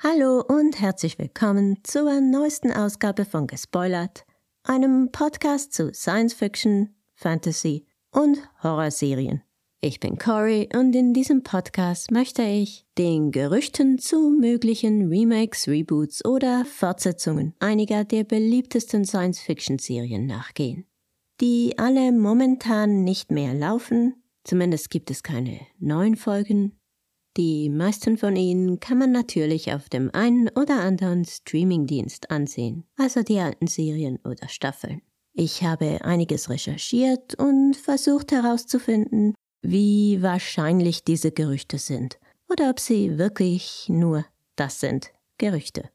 Hallo und herzlich willkommen zur neuesten Ausgabe von Gespoilert, einem Podcast zu Science Fiction, Fantasy und Horrorserien. Ich bin Cory und in diesem Podcast möchte ich den Gerüchten zu möglichen Remakes, Reboots oder Fortsetzungen einiger der beliebtesten Science-Fiction-Serien nachgehen, die alle momentan nicht mehr laufen, zumindest gibt es keine neuen Folgen. Die meisten von ihnen kann man natürlich auf dem einen oder anderen Streamingdienst ansehen, also die alten Serien oder Staffeln. Ich habe einiges recherchiert und versucht herauszufinden, wie wahrscheinlich diese Gerüchte sind oder ob sie wirklich nur das sind, Gerüchte.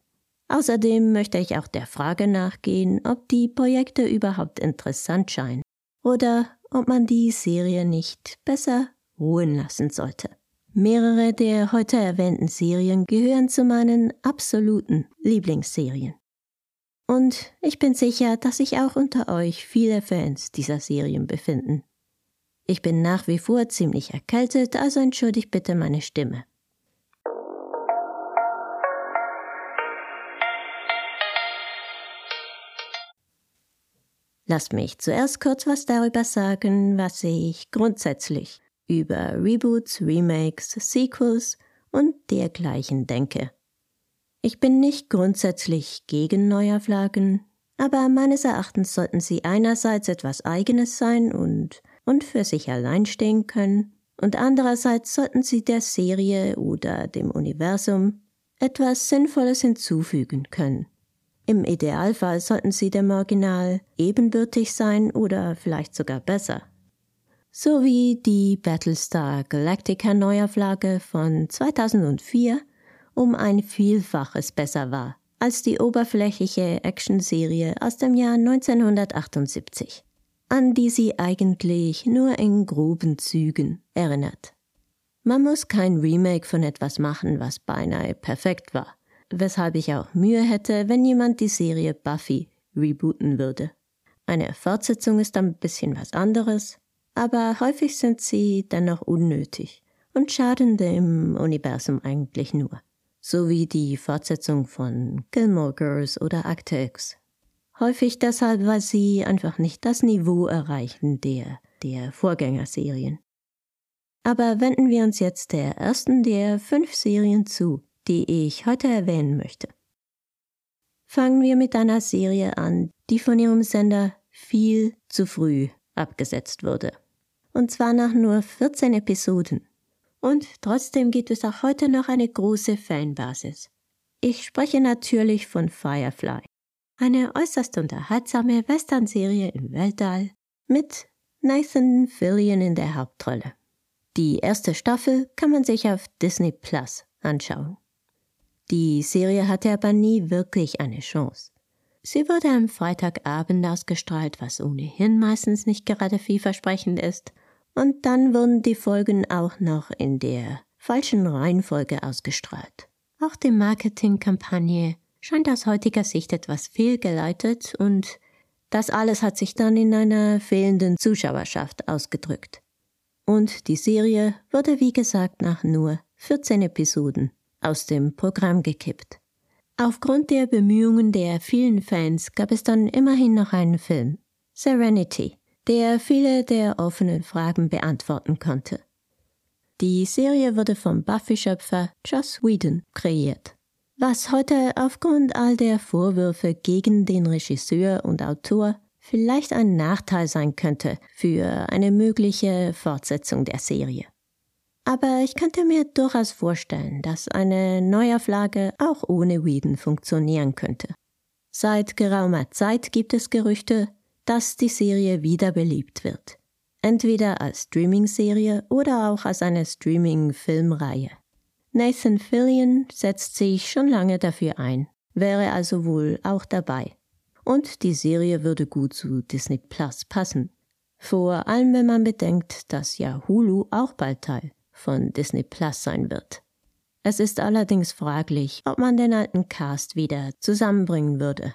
Außerdem möchte ich auch der Frage nachgehen, ob die Projekte überhaupt interessant scheinen oder ob man die Serie nicht besser ruhen lassen sollte. Mehrere der heute erwähnten Serien gehören zu meinen absoluten Lieblingsserien. Und ich bin sicher, dass sich auch unter euch viele Fans dieser Serien befinden. Ich bin nach wie vor ziemlich erkältet, also entschuldigt bitte meine Stimme. Lasst mich zuerst kurz was darüber sagen, was ich grundsätzlich über Reboots, Remakes, Sequels und dergleichen denke. Ich bin nicht grundsätzlich gegen Neuauflagen, aber meines Erachtens sollten sie einerseits etwas Eigenes sein und und für sich allein stehen können, und andererseits sollten sie der Serie oder dem Universum etwas Sinnvolles hinzufügen können. Im Idealfall sollten sie dem Original ebenbürtig sein oder vielleicht sogar besser. So wie die Battlestar Galactica Neuauflage von 2004 um ein Vielfaches besser war als die oberflächliche Actionserie aus dem Jahr 1978 an die sie eigentlich nur in groben Zügen erinnert. Man muss kein Remake von etwas machen, was beinahe perfekt war, weshalb ich auch Mühe hätte, wenn jemand die Serie Buffy rebooten würde. Eine Fortsetzung ist ein bisschen was anderes, aber häufig sind sie dennoch unnötig und schaden dem Universum eigentlich nur. So wie die Fortsetzung von Gilmore Girls oder Akte X. Häufig deshalb, weil sie einfach nicht das Niveau erreichen der, der Vorgängerserien. Aber wenden wir uns jetzt der ersten der fünf Serien zu, die ich heute erwähnen möchte. Fangen wir mit einer Serie an, die von ihrem Sender viel zu früh abgesetzt wurde. Und zwar nach nur 14 Episoden. Und trotzdem gibt es auch heute noch eine große Fanbasis. Ich spreche natürlich von Firefly eine äußerst unterhaltsame Western-Serie im Weltall mit Nathan Fillion in der Hauptrolle. Die erste Staffel kann man sich auf Disney Plus anschauen. Die Serie hatte aber nie wirklich eine Chance. Sie wurde am Freitagabend ausgestrahlt, was ohnehin meistens nicht gerade vielversprechend ist, und dann wurden die Folgen auch noch in der falschen Reihenfolge ausgestrahlt. Auch die Marketingkampagne scheint aus heutiger Sicht etwas fehlgeleitet und das alles hat sich dann in einer fehlenden Zuschauerschaft ausgedrückt. Und die Serie wurde wie gesagt nach nur 14 Episoden aus dem Programm gekippt. Aufgrund der Bemühungen der vielen Fans gab es dann immerhin noch einen Film, Serenity, der viele der offenen Fragen beantworten konnte. Die Serie wurde vom Buffy-Schöpfer Joss Whedon kreiert was heute aufgrund all der Vorwürfe gegen den Regisseur und Autor vielleicht ein Nachteil sein könnte für eine mögliche Fortsetzung der Serie. Aber ich könnte mir durchaus vorstellen, dass eine Neuauflage auch ohne Whedon funktionieren könnte. Seit geraumer Zeit gibt es Gerüchte, dass die Serie wieder beliebt wird. Entweder als Streaming-Serie oder auch als eine Streaming-Filmreihe. Nathan Fillion setzt sich schon lange dafür ein, wäre also wohl auch dabei. Und die Serie würde gut zu Disney Plus passen. Vor allem, wenn man bedenkt, dass ja Hulu auch bald Teil von Disney Plus sein wird. Es ist allerdings fraglich, ob man den alten Cast wieder zusammenbringen würde.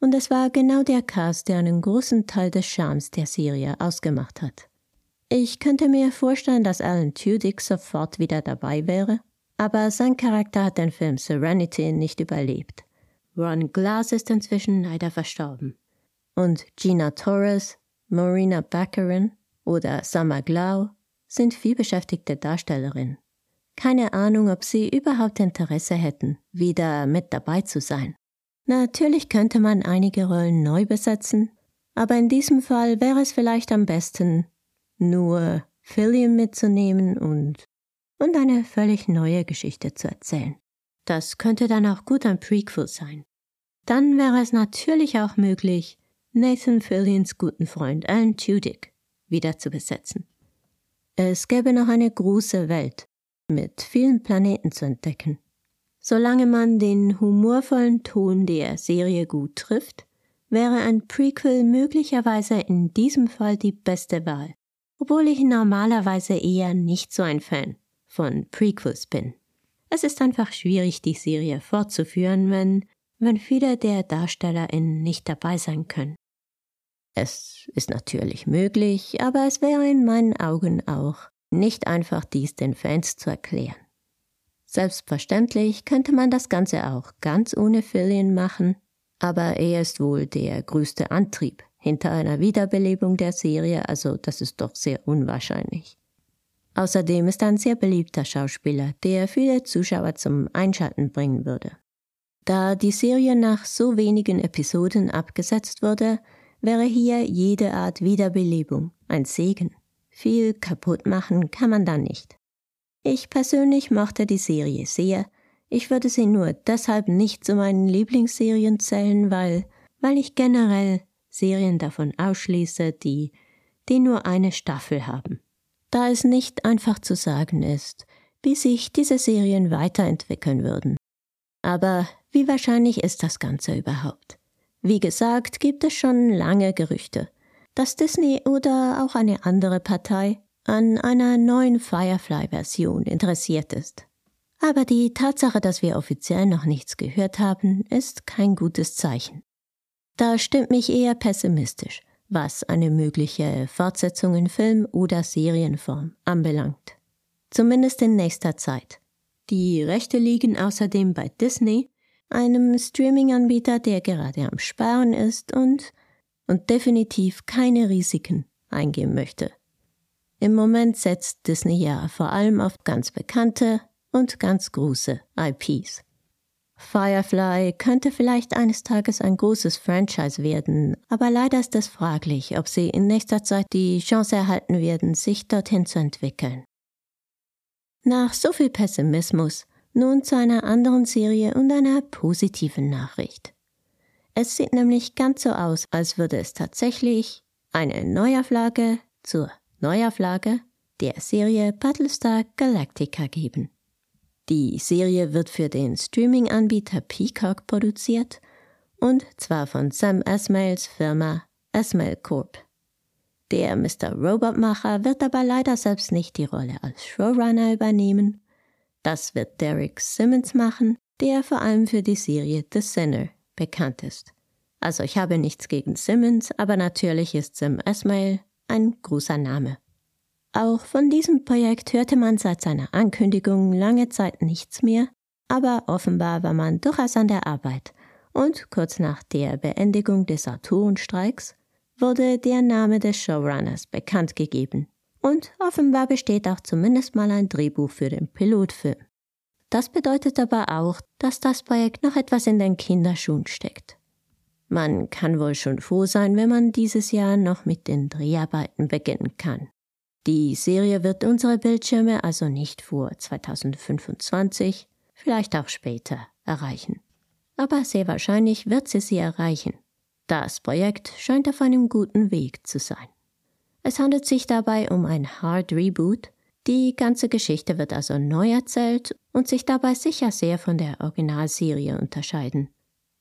Und es war genau der Cast, der einen großen Teil des Charmes der Serie ausgemacht hat. Ich könnte mir vorstellen, dass Alan Tudyk sofort wieder dabei wäre aber sein Charakter hat den Film Serenity nicht überlebt. Ron Glass ist inzwischen leider verstorben. Und Gina Torres, Marina Baccarin oder Summer Glau sind vielbeschäftigte Darstellerinnen. Keine Ahnung, ob sie überhaupt Interesse hätten, wieder mit dabei zu sein. Natürlich könnte man einige Rollen neu besetzen, aber in diesem Fall wäre es vielleicht am besten, nur Fillion mitzunehmen und und eine völlig neue Geschichte zu erzählen. Das könnte dann auch gut ein Prequel sein. Dann wäre es natürlich auch möglich, Nathan Fillions guten Freund Alan Tudyk wieder zu besetzen. Es gäbe noch eine große Welt mit vielen Planeten zu entdecken. Solange man den humorvollen Ton der Serie gut trifft, wäre ein Prequel möglicherweise in diesem Fall die beste Wahl, obwohl ich normalerweise eher nicht so ein Fan von Prequels bin. Es ist einfach schwierig, die Serie fortzuführen, wenn, wenn viele der DarstellerInnen nicht dabei sein können. Es ist natürlich möglich, aber es wäre in meinen Augen auch nicht einfach, dies den Fans zu erklären. Selbstverständlich könnte man das Ganze auch ganz ohne Fillion machen, aber er ist wohl der größte Antrieb hinter einer Wiederbelebung der Serie, also das ist doch sehr unwahrscheinlich. Außerdem ist er ein sehr beliebter Schauspieler, der viele Zuschauer zum Einschalten bringen würde. Da die Serie nach so wenigen Episoden abgesetzt wurde, wäre hier jede Art Wiederbelebung ein Segen. Viel kaputt machen kann man da nicht. Ich persönlich mochte die Serie sehr. Ich würde sie nur deshalb nicht zu meinen Lieblingsserien zählen, weil, weil ich generell Serien davon ausschließe, die, die nur eine Staffel haben da es nicht einfach zu sagen ist, wie sich diese Serien weiterentwickeln würden. Aber wie wahrscheinlich ist das Ganze überhaupt? Wie gesagt, gibt es schon lange Gerüchte, dass Disney oder auch eine andere Partei an einer neuen Firefly-Version interessiert ist. Aber die Tatsache, dass wir offiziell noch nichts gehört haben, ist kein gutes Zeichen. Da stimmt mich eher pessimistisch was eine mögliche Fortsetzung in Film- oder Serienform anbelangt. Zumindest in nächster Zeit. Die Rechte liegen außerdem bei Disney, einem Streaming-Anbieter, der gerade am Sparen ist und, und definitiv keine Risiken eingehen möchte. Im Moment setzt Disney ja vor allem auf ganz bekannte und ganz große IPs. Firefly könnte vielleicht eines Tages ein großes Franchise werden, aber leider ist es fraglich, ob sie in nächster Zeit die Chance erhalten werden, sich dorthin zu entwickeln. Nach so viel Pessimismus nun zu einer anderen Serie und einer positiven Nachricht. Es sieht nämlich ganz so aus, als würde es tatsächlich eine Neuauflage zur Neuauflage der Serie Battlestar Galactica geben. Die Serie wird für den Streaming-Anbieter Peacock produziert und zwar von Sam Esmails Firma Esmail Corp. Der Mr. Robot-Macher wird aber leider selbst nicht die Rolle als Showrunner übernehmen. Das wird Derek Simmons machen, der vor allem für die Serie The Sinner bekannt ist. Also ich habe nichts gegen Simmons, aber natürlich ist Sam Esmail ein großer Name. Auch von diesem Projekt hörte man seit seiner Ankündigung lange Zeit nichts mehr, aber offenbar war man durchaus an der Arbeit, und kurz nach der Beendigung des Autorenstreiks wurde der Name des Showrunners bekannt gegeben. Und offenbar besteht auch zumindest mal ein Drehbuch für den Pilotfilm. Das bedeutet aber auch, dass das Projekt noch etwas in den Kinderschuhen steckt. Man kann wohl schon froh sein, wenn man dieses Jahr noch mit den Dreharbeiten beginnen kann. Die Serie wird unsere Bildschirme also nicht vor 2025, vielleicht auch später, erreichen. Aber sehr wahrscheinlich wird sie sie erreichen. Das Projekt scheint auf einem guten Weg zu sein. Es handelt sich dabei um ein Hard Reboot. Die ganze Geschichte wird also neu erzählt und sich dabei sicher sehr von der Originalserie unterscheiden.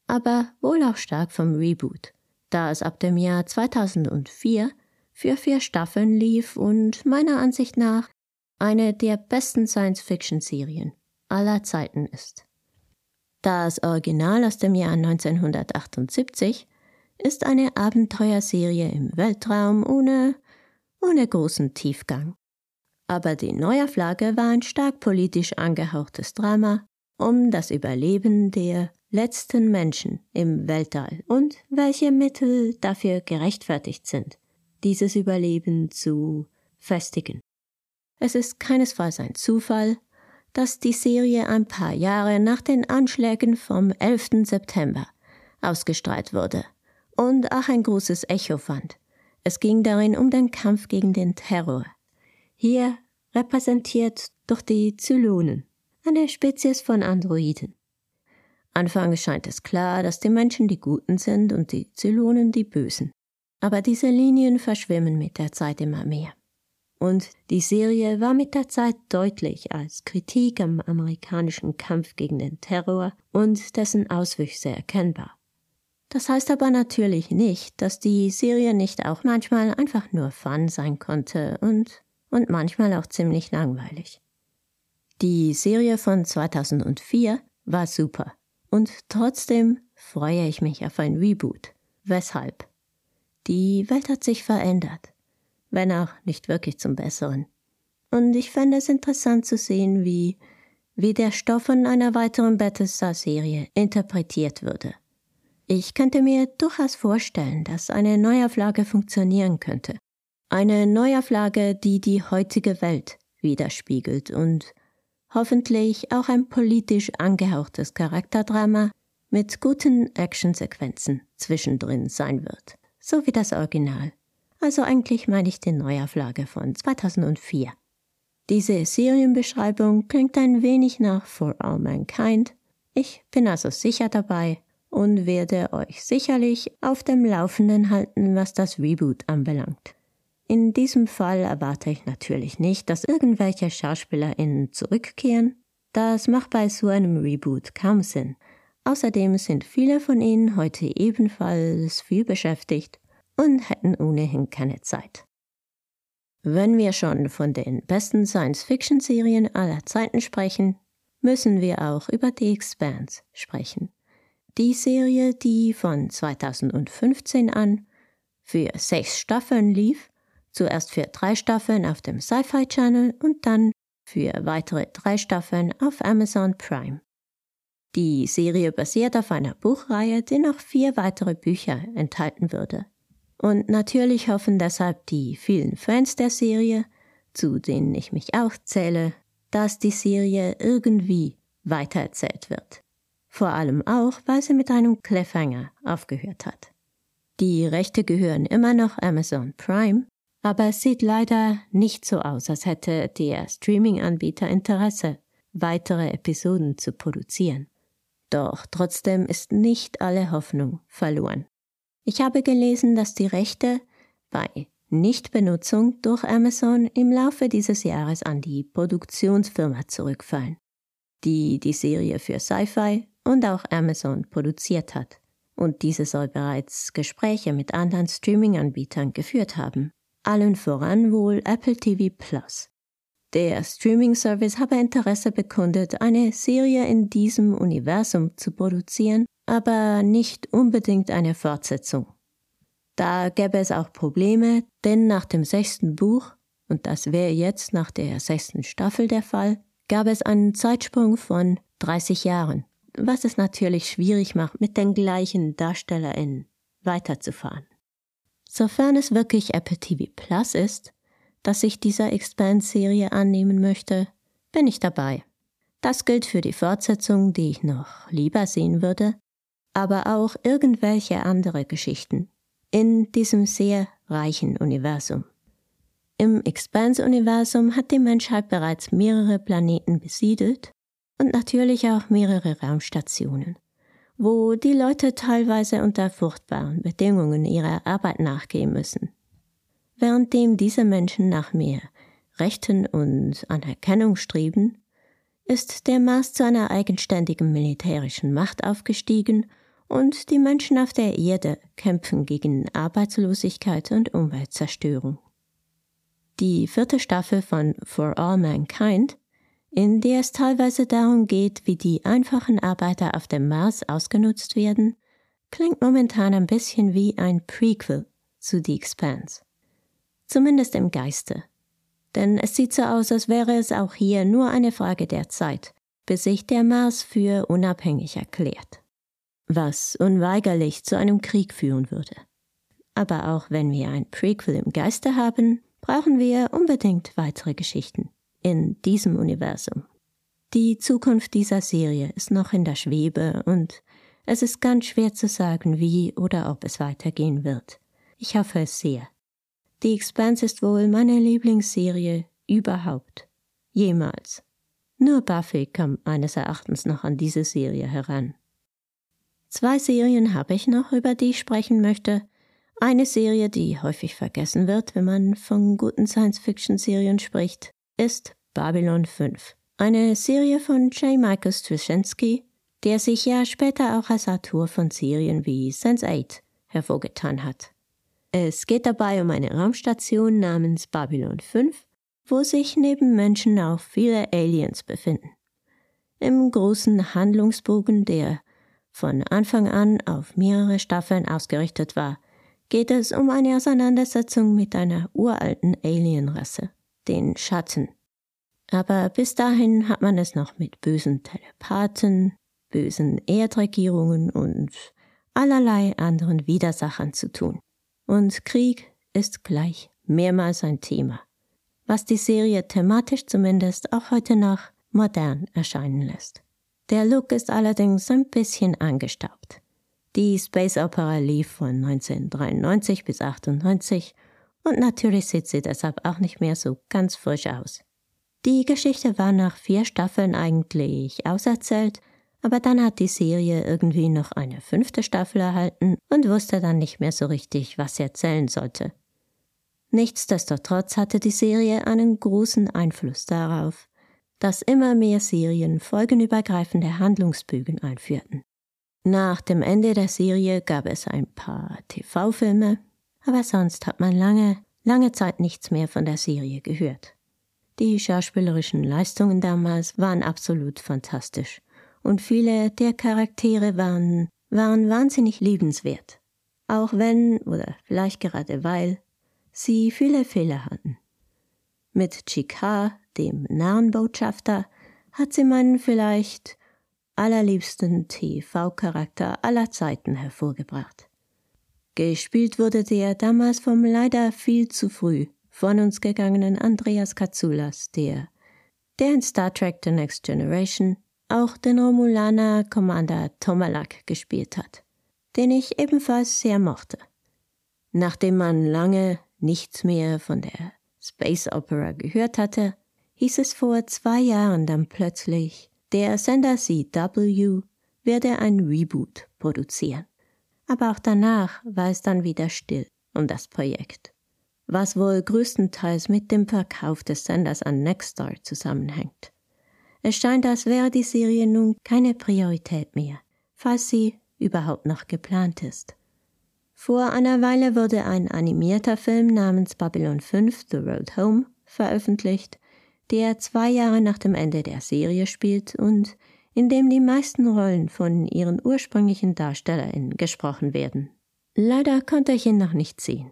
Aber wohl auch stark vom Reboot, da es ab dem Jahr 2004 für vier Staffeln lief und meiner Ansicht nach eine der besten Science-Fiction-Serien aller Zeiten ist. Das Original aus dem Jahr 1978 ist eine Abenteuerserie im Weltraum ohne, ohne großen Tiefgang. Aber die Neuauflage war ein stark politisch angehauchtes Drama um das Überleben der letzten Menschen im Weltall und welche Mittel dafür gerechtfertigt sind, dieses Überleben zu festigen. Es ist keinesfalls ein Zufall, dass die Serie ein paar Jahre nach den Anschlägen vom 11. September ausgestrahlt wurde und auch ein großes Echo fand. Es ging darin um den Kampf gegen den Terror. Hier repräsentiert durch die Zylonen, eine Spezies von Androiden. Anfangs scheint es klar, dass die Menschen die Guten sind und die Zylonen die Bösen. Aber diese Linien verschwimmen mit der Zeit immer mehr. Und die Serie war mit der Zeit deutlich als Kritik am amerikanischen Kampf gegen den Terror und dessen Auswüchse erkennbar. Das heißt aber natürlich nicht, dass die Serie nicht auch manchmal einfach nur Fun sein konnte und, und manchmal auch ziemlich langweilig. Die Serie von 2004 war super und trotzdem freue ich mich auf ein Reboot. Weshalb? Die Welt hat sich verändert wenn auch nicht wirklich zum Besseren. Und ich fände es interessant zu sehen, wie, wie der Stoff von einer weiteren Battlestar-Serie interpretiert würde. Ich könnte mir durchaus vorstellen, dass eine Neuauflage funktionieren könnte. Eine Neuauflage, die die heutige Welt widerspiegelt und hoffentlich auch ein politisch angehauchtes Charakterdrama mit guten Actionsequenzen zwischendrin sein wird, so wie das Original. Also eigentlich meine ich die Neuauflage von 2004. Diese Serienbeschreibung klingt ein wenig nach For All Mankind. Ich bin also sicher dabei und werde euch sicherlich auf dem Laufenden halten, was das Reboot anbelangt. In diesem Fall erwarte ich natürlich nicht, dass irgendwelche SchauspielerInnen zurückkehren. Das macht bei so einem Reboot kaum Sinn. Außerdem sind viele von ihnen heute ebenfalls viel beschäftigt und hätten ohnehin keine Zeit. Wenn wir schon von den besten Science-Fiction-Serien aller Zeiten sprechen, müssen wir auch über The Expanse sprechen. Die Serie, die von 2015 an für sechs Staffeln lief, zuerst für drei Staffeln auf dem Sci-Fi Channel und dann für weitere drei Staffeln auf Amazon Prime. Die Serie basiert auf einer Buchreihe, die noch vier weitere Bücher enthalten würde. Und natürlich hoffen deshalb die vielen Fans der Serie, zu denen ich mich auch zähle, dass die Serie irgendwie weitererzählt wird. Vor allem auch, weil sie mit einem Cliffhanger aufgehört hat. Die Rechte gehören immer noch Amazon Prime, aber es sieht leider nicht so aus, als hätte der Streaming-Anbieter Interesse, weitere Episoden zu produzieren. Doch trotzdem ist nicht alle Hoffnung verloren. Ich habe gelesen, dass die Rechte bei Nichtbenutzung durch Amazon im Laufe dieses Jahres an die Produktionsfirma zurückfallen, die die Serie für Sci-Fi und auch Amazon produziert hat. Und diese soll bereits Gespräche mit anderen Streaming-Anbietern geführt haben, allen voran wohl Apple TV Plus. Der Streaming-Service habe Interesse bekundet, eine Serie in diesem Universum zu produzieren aber nicht unbedingt eine Fortsetzung. Da gäbe es auch Probleme, denn nach dem sechsten Buch, und das wäre jetzt nach der sechsten Staffel der Fall, gab es einen Zeitsprung von 30 Jahren, was es natürlich schwierig macht, mit den gleichen DarstellerInnen weiterzufahren. Sofern es wirklich Apple TV Plus ist, dass ich dieser Expand-Serie annehmen möchte, bin ich dabei. Das gilt für die Fortsetzung, die ich noch lieber sehen würde, aber auch irgendwelche andere Geschichten in diesem sehr reichen Universum. Im Expanse-Universum hat die Menschheit bereits mehrere Planeten besiedelt und natürlich auch mehrere Raumstationen, wo die Leute teilweise unter furchtbaren Bedingungen ihrer Arbeit nachgehen müssen. Währenddem diese Menschen nach mehr Rechten und Anerkennung streben, ist der Mars zu einer eigenständigen militärischen Macht aufgestiegen und die Menschen auf der Erde kämpfen gegen Arbeitslosigkeit und Umweltzerstörung. Die vierte Staffel von For All Mankind, in der es teilweise darum geht, wie die einfachen Arbeiter auf dem Mars ausgenutzt werden, klingt momentan ein bisschen wie ein Prequel zu The Expanse. Zumindest im Geiste. Denn es sieht so aus, als wäre es auch hier nur eine Frage der Zeit, bis sich der Mars für unabhängig erklärt. Was unweigerlich zu einem Krieg führen würde. Aber auch wenn wir ein Prequel im Geiste haben, brauchen wir unbedingt weitere Geschichten in diesem Universum. Die Zukunft dieser Serie ist noch in der Schwebe und es ist ganz schwer zu sagen, wie oder ob es weitergehen wird. Ich hoffe es sehr. Die Expanse ist wohl meine Lieblingsserie überhaupt. Jemals. Nur Buffy kam meines Erachtens noch an diese Serie heran. Zwei Serien habe ich noch, über die ich sprechen möchte. Eine Serie, die häufig vergessen wird, wenn man von guten Science-Fiction-Serien spricht, ist Babylon 5. Eine Serie von J. Michael Straczynski, der sich ja später auch als Autor von Serien wie Sense8 hervorgetan hat. Es geht dabei um eine Raumstation namens Babylon 5, wo sich neben Menschen auch viele Aliens befinden. Im großen Handlungsbogen, der von Anfang an auf mehrere Staffeln ausgerichtet war, geht es um eine Auseinandersetzung mit einer uralten Alienrasse, den Schatten. Aber bis dahin hat man es noch mit bösen Telepathen, bösen Erdregierungen und allerlei anderen Widersachern zu tun. Und Krieg ist gleich mehrmals ein Thema, was die Serie thematisch zumindest auch heute noch modern erscheinen lässt. Der Look ist allerdings ein bisschen angestaubt. Die Space Opera lief von 1993 bis 98 und natürlich sieht sie deshalb auch nicht mehr so ganz frisch aus. Die Geschichte war nach vier Staffeln eigentlich auserzählt aber dann hat die Serie irgendwie noch eine fünfte Staffel erhalten und wusste dann nicht mehr so richtig, was sie erzählen sollte. Nichtsdestotrotz hatte die Serie einen großen Einfluss darauf, dass immer mehr Serien folgenübergreifende Handlungsbögen einführten. Nach dem Ende der Serie gab es ein paar TV-Filme, aber sonst hat man lange, lange Zeit nichts mehr von der Serie gehört. Die schauspielerischen Leistungen damals waren absolut fantastisch und viele der Charaktere waren, waren wahnsinnig liebenswert, auch wenn oder vielleicht gerade weil sie viele Fehler hatten. Mit Chika, dem Narrenbotschafter, hat sie meinen vielleicht allerliebsten TV-Charakter aller Zeiten hervorgebracht. Gespielt wurde der damals vom leider viel zu früh von uns gegangenen Andreas Katsoulas, der, der in Star Trek The Next Generation auch den Romulaner Commander Tomalak gespielt hat, den ich ebenfalls sehr mochte. Nachdem man lange nichts mehr von der Space Opera gehört hatte, hieß es vor zwei Jahren dann plötzlich, der Sender CW werde ein Reboot produzieren. Aber auch danach war es dann wieder still um das Projekt, was wohl größtenteils mit dem Verkauf des Senders an Nexstar zusammenhängt. Es scheint, als wäre die Serie nun keine Priorität mehr, falls sie überhaupt noch geplant ist. Vor einer Weile wurde ein animierter Film namens Babylon 5 The Road Home veröffentlicht, der zwei Jahre nach dem Ende der Serie spielt und in dem die meisten Rollen von ihren ursprünglichen DarstellerInnen gesprochen werden. Leider konnte ich ihn noch nicht sehen.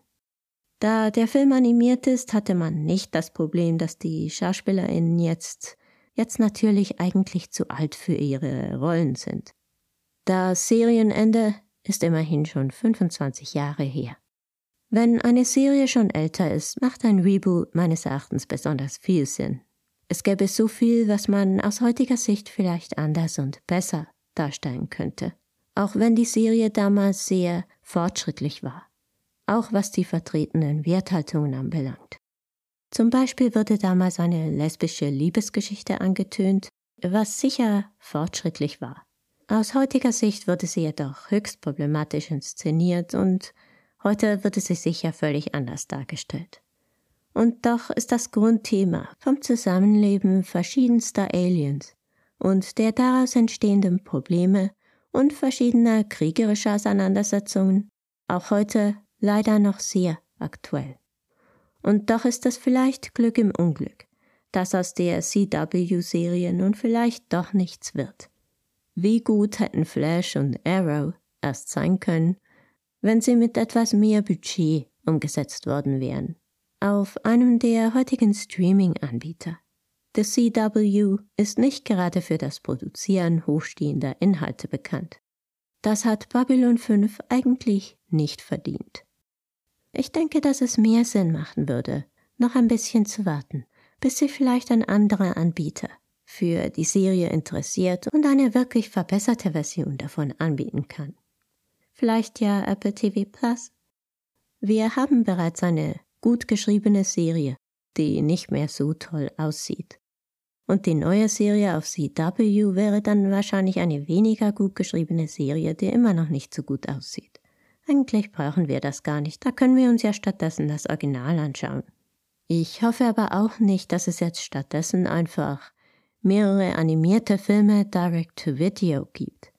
Da der Film animiert ist, hatte man nicht das Problem, dass die SchauspielerInnen jetzt jetzt natürlich eigentlich zu alt für ihre Rollen sind. Das Serienende ist immerhin schon 25 Jahre her. Wenn eine Serie schon älter ist, macht ein Reboot meines Erachtens besonders viel Sinn. Es gäbe so viel, was man aus heutiger Sicht vielleicht anders und besser darstellen könnte, auch wenn die Serie damals sehr fortschrittlich war, auch was die vertretenen Werthaltungen anbelangt. Zum Beispiel wurde damals eine lesbische Liebesgeschichte angetönt, was sicher fortschrittlich war. Aus heutiger Sicht wurde sie jedoch höchst problematisch inszeniert und heute würde sie sicher völlig anders dargestellt. Und doch ist das Grundthema vom Zusammenleben verschiedenster Aliens und der daraus entstehenden Probleme und verschiedener kriegerischer Auseinandersetzungen auch heute leider noch sehr aktuell. Und doch ist das vielleicht Glück im Unglück, dass aus der CW-Serie nun vielleicht doch nichts wird. Wie gut hätten Flash und Arrow erst sein können, wenn sie mit etwas mehr Budget umgesetzt worden wären. Auf einem der heutigen Streaming-Anbieter. The CW ist nicht gerade für das Produzieren hochstehender Inhalte bekannt. Das hat Babylon 5 eigentlich nicht verdient. Ich denke, dass es mehr Sinn machen würde, noch ein bisschen zu warten, bis sich vielleicht ein anderer Anbieter für die Serie interessiert und eine wirklich verbesserte Version davon anbieten kann. Vielleicht ja Apple TV Plus. Wir haben bereits eine gut geschriebene Serie, die nicht mehr so toll aussieht. Und die neue Serie auf CW wäre dann wahrscheinlich eine weniger gut geschriebene Serie, die immer noch nicht so gut aussieht. Eigentlich brauchen wir das gar nicht, da können wir uns ja stattdessen das Original anschauen. Ich hoffe aber auch nicht, dass es jetzt stattdessen einfach mehrere animierte Filme direct to Video gibt.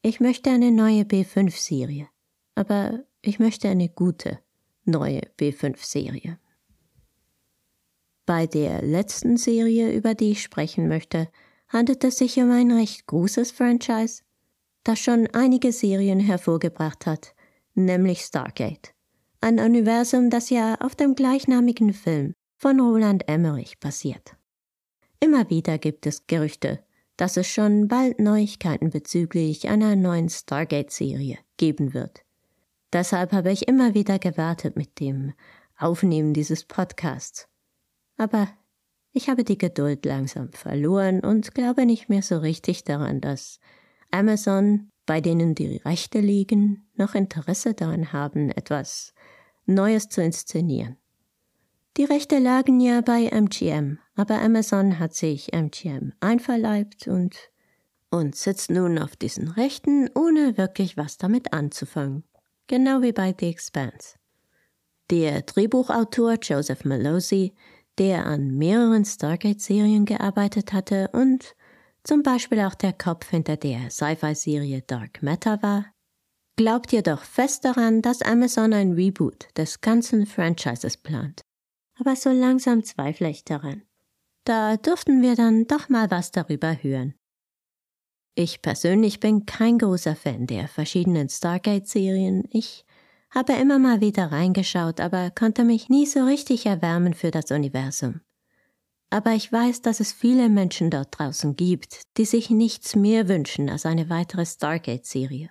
Ich möchte eine neue B5-Serie, aber ich möchte eine gute neue B5-Serie. Bei der letzten Serie, über die ich sprechen möchte, handelt es sich um ein recht großes Franchise, das schon einige Serien hervorgebracht hat, nämlich Stargate. Ein Universum, das ja auf dem gleichnamigen Film von Roland Emmerich basiert. Immer wieder gibt es Gerüchte, dass es schon bald Neuigkeiten bezüglich einer neuen Stargate-Serie geben wird. Deshalb habe ich immer wieder gewartet mit dem Aufnehmen dieses Podcasts. Aber ich habe die Geduld langsam verloren und glaube nicht mehr so richtig daran, dass Amazon, bei denen die Rechte liegen, noch Interesse daran haben, etwas Neues zu inszenieren. Die Rechte lagen ja bei MGM, aber Amazon hat sich MGM einverleibt und, und sitzt nun auf diesen Rechten, ohne wirklich was damit anzufangen. Genau wie bei The Expanse. Der Drehbuchautor Joseph Malozzi der an mehreren Stargate-Serien gearbeitet hatte und zum Beispiel auch der Kopf hinter der Sci-Fi-Serie Dark Matter war, glaubt jedoch fest daran, dass Amazon ein Reboot des ganzen Franchises plant. Aber so langsam zweifle ich daran. Da dürften wir dann doch mal was darüber hören. Ich persönlich bin kein großer Fan der verschiedenen Stargate-Serien. Ich habe immer mal wieder reingeschaut, aber konnte mich nie so richtig erwärmen für das Universum. Aber ich weiß, dass es viele Menschen dort draußen gibt, die sich nichts mehr wünschen als eine weitere Stargate-Serie.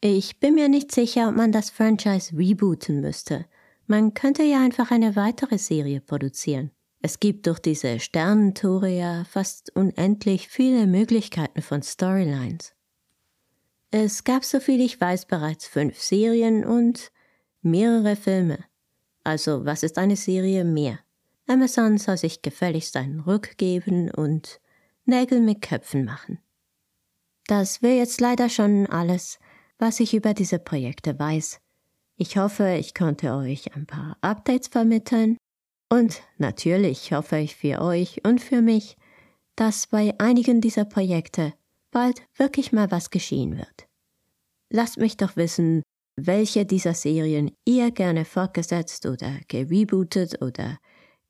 Ich bin mir nicht sicher, ob man das Franchise rebooten müsste. Man könnte ja einfach eine weitere Serie produzieren. Es gibt durch diese Sternentore ja fast unendlich viele Möglichkeiten von Storylines. Es gab, soviel ich weiß, bereits fünf Serien und mehrere Filme. Also, was ist eine Serie mehr? Amazon soll sich gefälligst einen Ruck geben und Nägel mit Köpfen machen. Das wäre jetzt leider schon alles, was ich über diese Projekte weiß. Ich hoffe, ich konnte euch ein paar Updates vermitteln und natürlich hoffe ich für euch und für mich, dass bei einigen dieser Projekte bald wirklich mal was geschehen wird. Lasst mich doch wissen, welche dieser Serien ihr gerne fortgesetzt oder gerebootet oder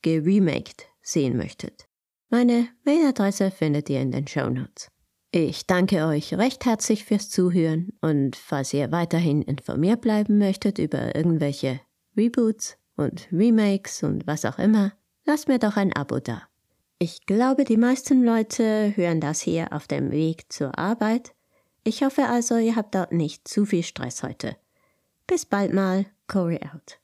geremaked sehen möchtet. Meine Mailadresse findet ihr in den Show Notes. Ich danke euch recht herzlich fürs Zuhören und falls ihr weiterhin informiert bleiben möchtet über irgendwelche Reboots und Remakes und was auch immer, lasst mir doch ein Abo da. Ich glaube, die meisten Leute hören das hier auf dem Weg zur Arbeit. Ich hoffe also, ihr habt dort nicht zu viel Stress heute. Bis bald mal, Corey out.